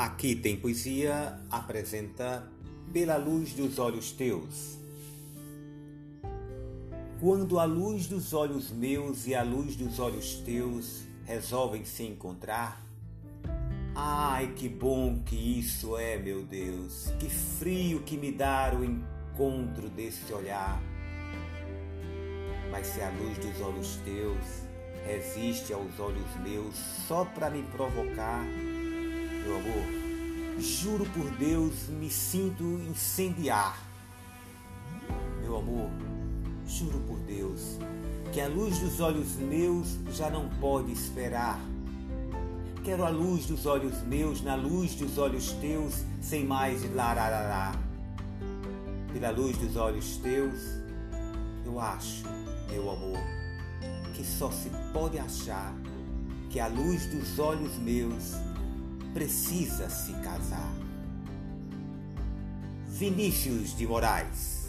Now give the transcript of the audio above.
Aqui tem poesia apresenta Pela luz dos olhos teus. Quando a luz dos olhos meus e a luz dos olhos teus resolvem se encontrar, ai que bom que isso é, meu Deus, que frio que me dá o encontro desse olhar. Mas se a luz dos olhos teus resiste aos olhos meus só para me provocar, meu amor, juro por Deus, me sinto incendiar. Meu amor, juro por Deus, que a luz dos olhos meus já não pode esperar. Quero a luz dos olhos meus na luz dos olhos teus, sem mais lararará. Pela luz dos olhos teus, eu acho, meu amor, que só se pode achar que a luz dos olhos meus precisa se casar. Vinícius de Moraes